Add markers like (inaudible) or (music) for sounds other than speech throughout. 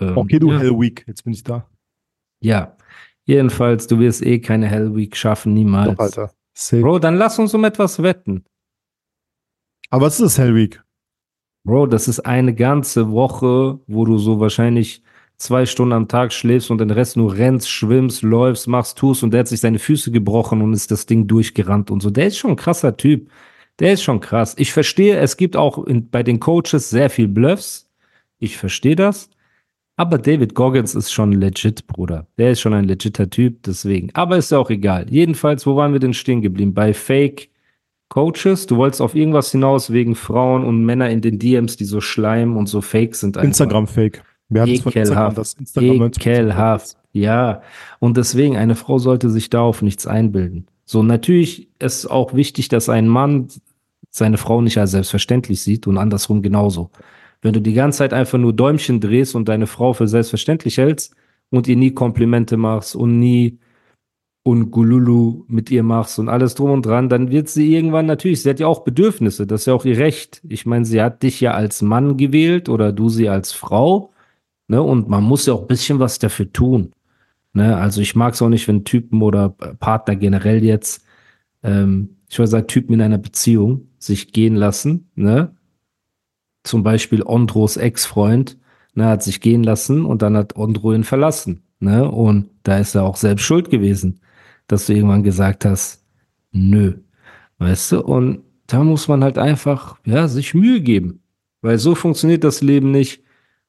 Ähm, Okay, du ja. Hell Week, jetzt bin ich da. Ja. Jedenfalls, du wirst eh keine Hell Week schaffen, niemals. Doch, Alter. Safe. Bro, dann lass uns um etwas wetten. Aber was ist das Hell Week? Bro, das ist eine ganze Woche, wo du so wahrscheinlich zwei Stunden am Tag schläfst und den Rest nur rennst, schwimmst, läufst, machst, tust und der hat sich seine Füße gebrochen und ist das Ding durchgerannt und so. Der ist schon ein krasser Typ. Der ist schon krass. Ich verstehe, es gibt auch in, bei den Coaches sehr viel Bluffs. Ich verstehe das. Aber David Goggins ist schon legit, Bruder. Der ist schon ein legitter Typ, deswegen. Aber ist ja auch egal. Jedenfalls, wo waren wir denn stehen geblieben? Bei Fake Coaches? Du wolltest auf irgendwas hinaus wegen Frauen und Männer in den DMs, die so schleim und so fake sind. Instagram-Fake. Wir hatten es von Instagram, das Instagram 90% Ekelhaft. Ja. Und deswegen, eine Frau sollte sich da auf nichts einbilden. So, natürlich ist auch wichtig, dass ein Mann seine Frau nicht als selbstverständlich sieht und andersrum genauso. Wenn du die ganze Zeit einfach nur Däumchen drehst und deine Frau für selbstverständlich hältst und ihr nie Komplimente machst und nie und Gululu mit ihr machst und alles drum und dran, dann wird sie irgendwann natürlich, sie hat ja auch Bedürfnisse, das ist ja auch ihr Recht. Ich meine, sie hat dich ja als Mann gewählt oder du sie als Frau, ne? Und man muss ja auch ein bisschen was dafür tun. Ne? Also ich mag es auch nicht, wenn Typen oder Partner generell jetzt, ähm, ich würde sagen, Typen in einer Beziehung sich gehen lassen, ne? Zum Beispiel Ondros Ex-Freund, ne, hat sich gehen lassen und dann hat Ondro ihn verlassen, ne? Und da ist er auch selbst schuld gewesen, dass du irgendwann gesagt hast, nö, weißt du? Und da muss man halt einfach, ja, sich Mühe geben, weil so funktioniert das Leben nicht.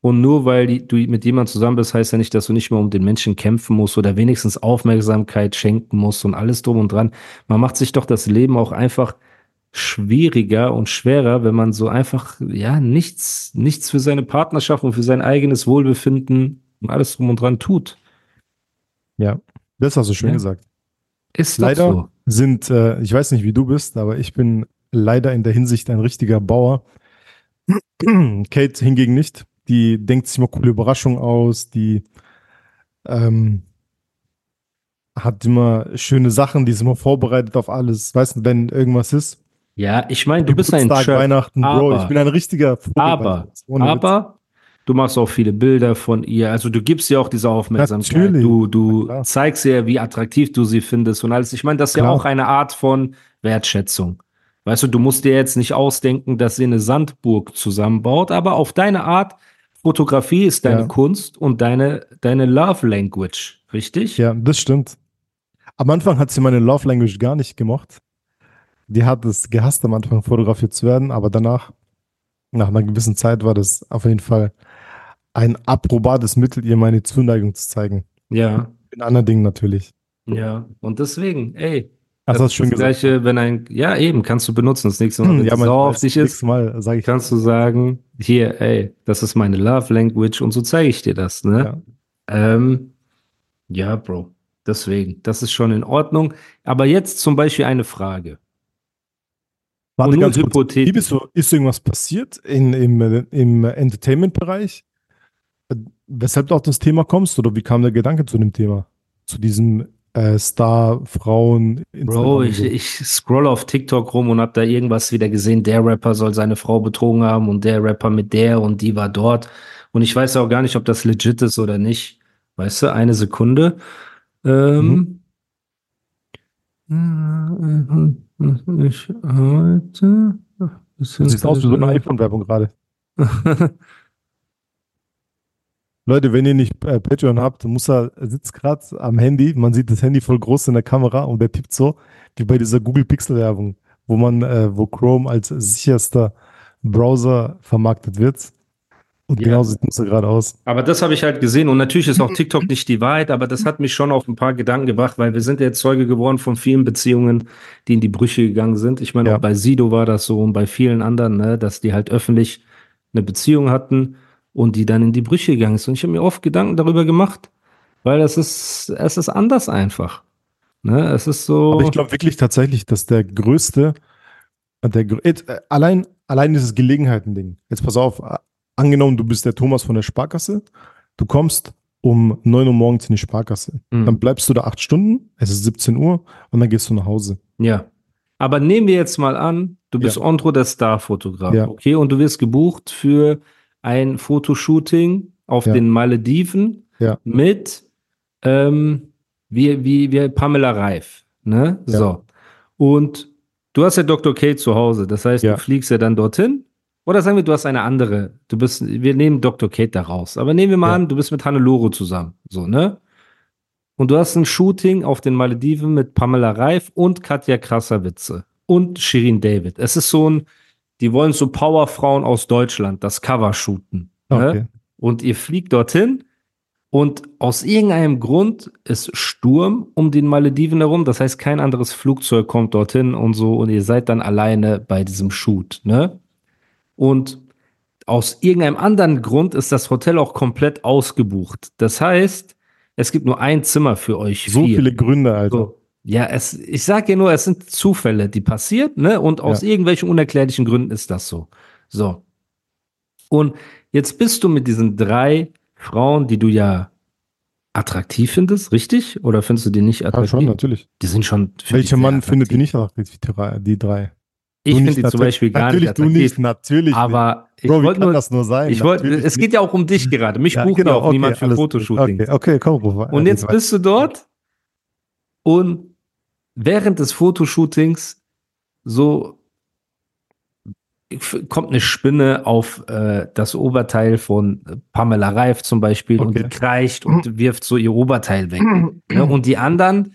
Und nur weil die, du mit jemandem zusammen bist, heißt ja nicht, dass du nicht mehr um den Menschen kämpfen musst oder wenigstens Aufmerksamkeit schenken musst und alles drum und dran. Man macht sich doch das Leben auch einfach schwieriger und schwerer, wenn man so einfach, ja, nichts, nichts für seine Partnerschaft und für sein eigenes Wohlbefinden und alles drum und dran tut. Ja, das hast du schön Ja. gesagt. Ist Leider so. sind, äh, ich weiß nicht, wie du bist, aber ich bin leider in der Hinsicht ein richtiger Bauer. (clears throat) Kate hingegen nicht. Die denkt sich mal coole Überraschungen aus, die ähm, hat immer schöne Sachen, die ist immer vorbereitet auf alles. Weißt du, wenn irgendwas ist. Ja, ich meine, du bist ein Chef, Weihnachten, Bro, aber- ich bin ein richtiger Vogel, aber, Witz. aber du machst auch viele Bilder von ihr. Also du gibst ihr auch diese Aufmerksamkeit. Natürlich. Du, du klar. zeigst ihr, wie attraktiv du sie findest und alles. Ich meine, das ist ja Klar. auch eine Art von Wertschätzung. Weißt du, du musst dir jetzt nicht ausdenken, dass sie eine Sandburg zusammenbaut, aber auf deine Art, Fotografie ist deine Ja. Kunst und deine, deine Love Language, richtig? Ja, das stimmt. Am Anfang hat sie meine Love Language gar nicht gemocht. Die hat es gehasst, am Anfang fotografiert zu werden, aber danach, nach einer gewissen Zeit, war das auf jeden Fall ein approbates Mittel, ihr meine Zuneigung zu zeigen. Ja, In anderen Dingen natürlich. ja. Und deswegen, ey. Das das hast du schön ist das gesagt. Gleiche, wenn ein, ja, eben, kannst du benutzen. Das nächste Mal, wenn ja, sauer auf das dich ist, Mal sage ich. kannst du sagen, hier, ey, das ist meine Love Language und so zeige ich dir das, ne? Ja. Ähm, ja, Bro. Deswegen, das ist schon in Ordnung. Aber jetzt zum Beispiel eine Frage. Warte Und nur ganz kurz. hypothetisch. Wie bist du, ist irgendwas passiert in, im, äh, im Entertainment-Bereich, äh, weshalb du auf das Thema kommst oder wie kam der Gedanke zu dem Thema? Zu diesem äh, Star, Frauen, Bro, und ich, ich scroll auf TikTok rum und hab da irgendwas wieder gesehen. Der Rapper soll seine Frau betrogen haben und der Rapper mit der und die war dort. Und ich weiß auch gar nicht, ob das legit ist oder nicht. Weißt du, eine Sekunde. Ähm, ich heute. Du siehst aus wie so eine iPhone-Werbung gerade. (laughs) Leute, wenn ihr nicht äh, Patreon habt, Musa sitzt gerade am Handy, man sieht das Handy voll groß in der Kamera und der tippt so, wie bei dieser Google Pixel-Werbung, wo man, äh, wo Chrome als sicherster Browser vermarktet wird. Und Ja. genau sieht Musa gerade aus. Aber das habe ich halt gesehen und natürlich ist auch TikTok nicht die Wahrheit, aber das hat mich schon auf ein paar Gedanken gebracht, weil wir sind ja jetzt Zeuge geworden von vielen Beziehungen, die in die Brüche gegangen sind. Ich meine, Ja. auch bei Sido war das so und bei vielen anderen, ne, dass die halt öffentlich eine Beziehung hatten und die dann in die Brüche gegangen ist. Und ich habe mir oft Gedanken darüber gemacht, weil es ist, es ist anders einfach. Ne? Es ist so. Aber ich glaube wirklich tatsächlich, dass der größte, der, äh, allein, allein dieses Gelegenheitending. Jetzt pass auf, angenommen, du bist der Thomas von der Sparkasse, du kommst um 9 Uhr morgens in die Sparkasse. Mhm. Dann bleibst du da acht Stunden, es ist 17 Uhr und dann gehst du nach Hause. Ja. Aber nehmen wir jetzt mal an, du bist ja. Andro der Starfotograf, ja. okay, und du wirst gebucht für ein Fotoshooting auf ja. den Malediven ja. mit ähm, wie, wie, wie Pamela Reif. Ne? So. Und du hast ja Dr. Kate zu Hause, das heißt, du fliegst ja dann dorthin oder sagen wir, du hast eine andere. Du bist, wir nehmen Dr. Kate da raus. Aber nehmen wir mal ja. an, du bist mit Hannelore zusammen. So, ne? Und du hast ein Shooting auf den Malediven mit Pamela Reif und Katja Krasavitze und Shirin David. Es ist so ein, die wollen so Powerfrauen aus Deutschland das Cover shooten. Ne? Okay. Und ihr fliegt dorthin und aus irgendeinem Grund ist Sturm um den Malediven herum. Das heißt, kein anderes Flugzeug kommt dorthin und so und ihr seid dann alleine bei diesem Shoot, ne? Und aus irgendeinem anderen Grund ist das Hotel auch komplett ausgebucht. Das heißt, es gibt nur ein Zimmer für euch. So vier. viele Gründe, Alter. So. Ja, es, ich sage ja nur, es sind Zufälle, die passiert, ne? Und aus ja. irgendwelchen unerklärlichen Gründen ist das so. So. Und jetzt bist du mit diesen drei Frauen, die du ja attraktiv findest, richtig? Oder findest du die nicht attraktiv? Ja, schon, natürlich. Die sind schon. Welcher Mann findet die nicht attraktiv, die drei? Ich finde die zum Beispiel gar natürlich nicht attraktiv. Du nicht, natürlich aber ich wollte nur, das nur sein? Ich wollte, es geht ja auch um dich gerade. Mich ja, bucht genau, ja auch okay, niemand für Fotoshooting. Okay, okay, komm, ruf Und jetzt bist du dort und während des Fotoshootings so kommt eine Spinne auf äh, das Oberteil von Pamela Reif zum Beispiel okay. und die kreischt und wirft so ihr Oberteil weg. ne? Und die anderen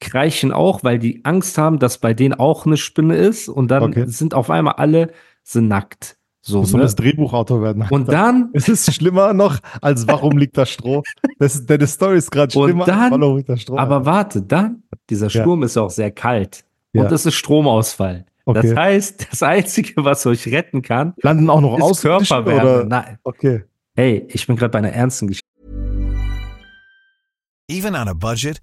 kreichen auch, weil die Angst haben, dass bei denen auch eine Spinne ist und dann okay. sind auf einmal alle sind nackt. So, sollst ne? Drehbuchautor werden. Und dann. (laughs) Es ist schlimmer noch, als warum liegt das Stroh. Das, deine Story ist gerade schlimmer, dann, als warum liegt das Stroh. Aber warte, dann, dieser Sturm ja. ist auch sehr kalt. Und ja. es ist Stromausfall. Okay. Das heißt, das Einzige, was euch retten kann, landen auch noch aus Körperwärme. Nein. Okay. Hey, ich bin gerade bei einer ernsten Geschichte. Even on a budget,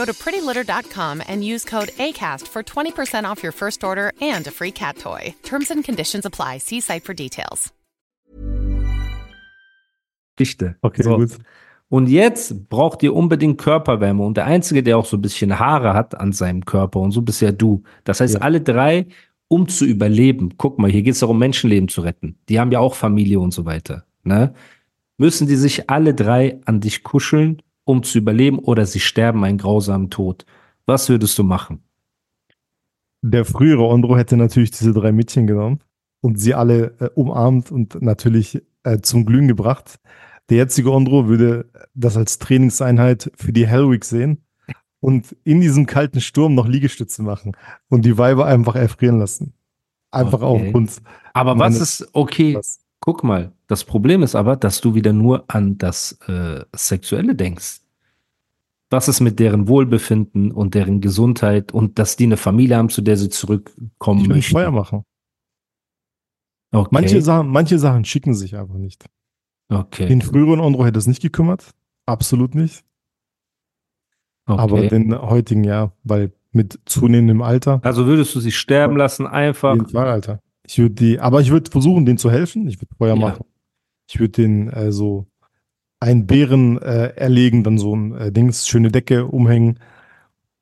Go to prettylitter.com and use code ACAST for 20% off your first order and a free cat toy. Terms and conditions apply. See site for details. Geschichte. Okay, so. gut. Und jetzt braucht ihr unbedingt Körperwärme. Und der Einzige, der auch so ein bisschen Haare hat an seinem Körper, und so bist ja du. Das heißt, ja. alle drei um zu überleben, guck mal, hier geht es darum, Menschenleben zu retten. Die haben ja auch Familie und so weiter. Ne? Müssen die sich alle drei an dich kuscheln, um zu überleben, oder sie sterben einen grausamen Tod? Was würdest du machen? Der frühere Ondro hätte natürlich diese drei Mädchen genommen und sie alle äh, umarmt und natürlich äh, zum Glühen gebracht. Der jetzige Ondro würde das als Trainingseinheit für die Hell Week sehen und in diesem kalten Sturm noch Liegestütze machen und die Weiber einfach erfrieren lassen. Einfach okay. aufgrund. Aber was ist, okay, was? guck mal, das Problem ist aber, dass du wieder nur an das äh, Sexuelle denkst. Was ist mit deren Wohlbefinden und deren Gesundheit und dass die eine Familie haben, zu der sie zurückkommen ich will möchten? Feuer machen. Okay. Manche, Sachen, manche Sachen schicken sich einfach nicht. Okay. Den früheren Andro hätte es nicht gekümmert. Absolut nicht. Okay. Aber den heutigen ja, weil mit zunehmendem Alter. Also würdest du sie sterben lassen, einfach? Auf jeden Fall, Alter. Ich würde die, aber ich würde versuchen, denen zu helfen. Ich würde Feuer ja. machen. Ich würde den äh, so einen Bären äh, erlegen, dann so ein äh, Dings, schöne Decke umhängen.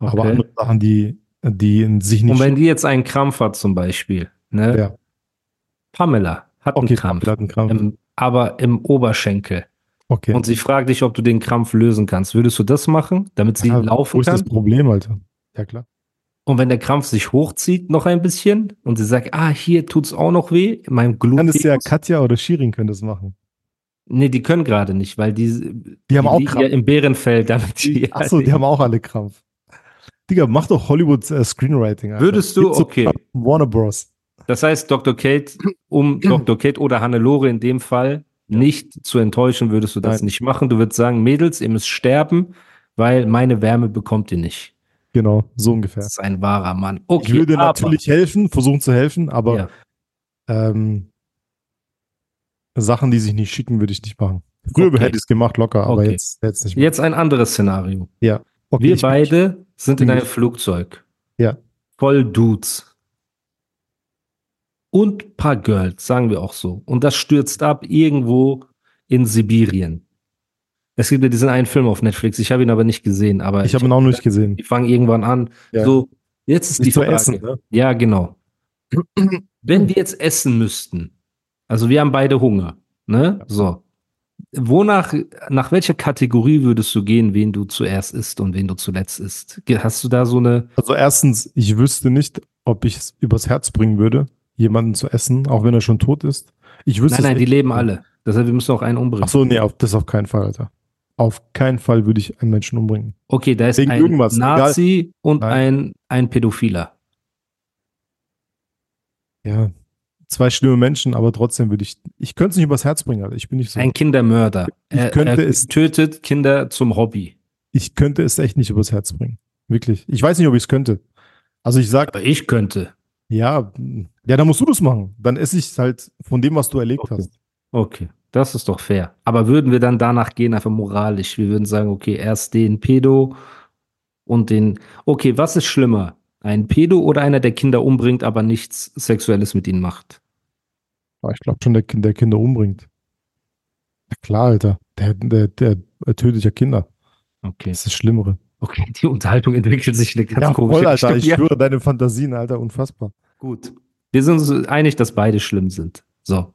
Okay. Aber andere Sachen, die die sich nicht. Und wenn die jetzt einen Krampf hat zum Beispiel, ne? Ja. Pamela hat Okay, einen Krampf, hat einen Krampf. Im, aber im Oberschenkel. okay. Und sie fragt dich, ob du den Krampf lösen kannst. Würdest du das machen, damit sie Ja, laufen Wo ist das kann? Problem, Alter? Ja, klar. Und wenn der Krampf sich hochzieht noch ein bisschen und sie sagt, ah, hier tut's auch noch weh, in meinem Kann es ja Gluteus. Katja oder Shirin können das machen. Nee, die können gerade nicht, weil die, Die haben auch liegen Krampf. ja im Bärenfeld, damit die, Achso, die haben auch alle Krampf. Digga, mach doch Hollywood äh, Screenwriting. Alter. Würdest du? Gib so Okay. Warner Bros. Das heißt, Dr. Kate, um (clears throat) Dr. Kate oder Hannelore in dem Fall nicht zu enttäuschen, würdest du das Nein. nicht machen. Du würdest sagen, Mädels, ihr müsst sterben, weil meine Wärme bekommt ihr nicht. Genau, so ungefähr. Das ist ein wahrer Mann. Okay, ich würde aber, natürlich helfen, versuchen zu helfen, aber Ja. ähm, Sachen, die sich nicht schicken, würde ich nicht machen. Früher Okay. hätte ich es gemacht, locker, aber Okay. jetzt, jetzt nicht mehr. Jetzt ein anderes Szenario. Okay, Wir beide sind in bin einem Flugzeug. Ja. Voll Dudes. Und paar Girls, sagen wir auch so. Und das stürzt ab irgendwo in Sibirien. Es gibt ja diesen einen Film auf Netflix, ich habe ihn aber nicht gesehen, aber Ich habe ihn auch noch nicht gesehen. die fangen irgendwann an. Ja. So, jetzt ist die Nicht zu Frage. essen, ne? Ja, genau. (clears throat) Wenn wir jetzt essen müssten, also wir haben beide Hunger, ne? So. Wonach, nach welcher Kategorie würdest du gehen, wen du zuerst isst und wen du zuletzt isst? Hast du da so eine, Also erstens, ich wüsste nicht, ob ich es übers Herz bringen würde, jemanden zu essen, auch wenn er schon tot ist. Ich wüsste nein, nein, die leben alle. Deshalb, wir müssen auch einen umbringen. Ach so, nee, auf, das auf keinen Fall, Alter. Auf keinen Fall würde ich einen Menschen umbringen. Okay, da ist wegen ein irgendwas, Nazi und Nein. ein, ein Pädophiler. Ja, zwei schlimme Menschen, aber trotzdem würde ich, ich könnte es nicht übers Herz bringen, Alter. Ich bin nicht so. Ein Kindermörder. Ich er, könnte er es- tötet Kinder zum Hobby. ich könnte es echt nicht übers Herz bringen. Wirklich. Ich weiß nicht, ob ich es könnte. Also ich sag, Aber ich könnte. ja, ja, dann musst du das machen. Dann esse ich halt von dem, was du erlebt Okay. hast. Okay, das ist doch fair. Aber würden wir dann danach gehen, einfach moralisch? Wir würden sagen, okay, erst den Pedo und den. Okay, was ist schlimmer? Ein Pedo oder einer, der Kinder umbringt, aber nichts Sexuelles mit ihnen macht? Aber ich glaube schon, der, der Kinder umbringt. Ja klar, Alter. Der, der, der, der tötet ja Kinder. Okay. Das ist das Schlimmere. Okay, die Unterhaltung entwickelt sich in eine ganz Ja, komische voll, Alter. Ich schwöre, deine Fantasien, Alter, unfassbar. gut. Wir sind uns einig, dass beide schlimm sind. So.